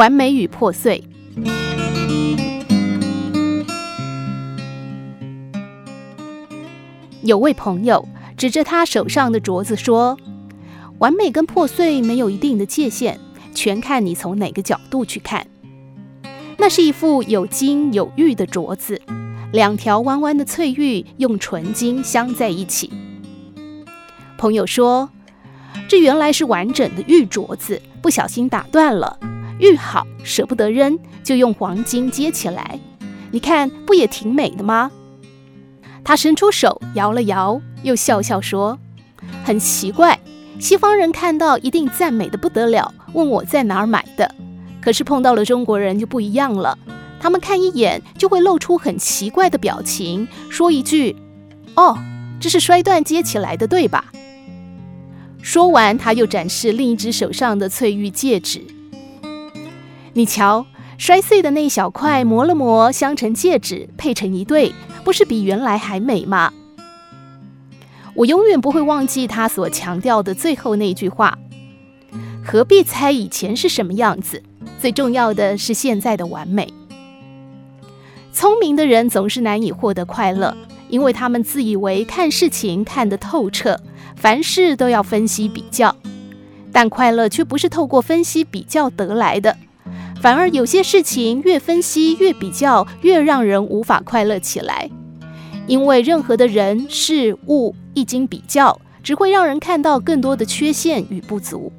完美与破碎。有位朋友指着他手上的镯子说：“完美跟破碎没有一定的界限，全看你从哪个角度去看。”那是一副有金有玉的镯子，两条弯弯的翠玉用纯金镶在一起。朋友说：“这原来是完整的玉镯子，不小心打断了。玉好，舍不得扔，就用黄金接起来。你看，不也挺美的吗？”他伸出手摇了摇，又笑笑说：“很奇怪，西方人看到一定赞美的不得了，问我在哪儿买的。可是碰到了中国人就不一样了，他们看一眼就会露出很奇怪的表情，说一句：‘哦，这是摔断接起来的，对吧？’说完，他又展示另一只手上的翠玉戒指。你瞧，摔碎的那一小块磨了磨，镶成戒指，配成一对。”不是比原来还美吗？我永远不会忘记他所强调的最后那句话：何必猜以前是什么样子？最重要的是现在的完美。聪明的人总是难以获得快乐，因为他们自以为看事情看得透彻，凡事都要分析比较。但快乐却不是透过分析比较得来的。反而有些事情越分析越比较，越让人无法快乐起来。因为任何的人事物一经比较，只会让人看到更多的缺陷与不足。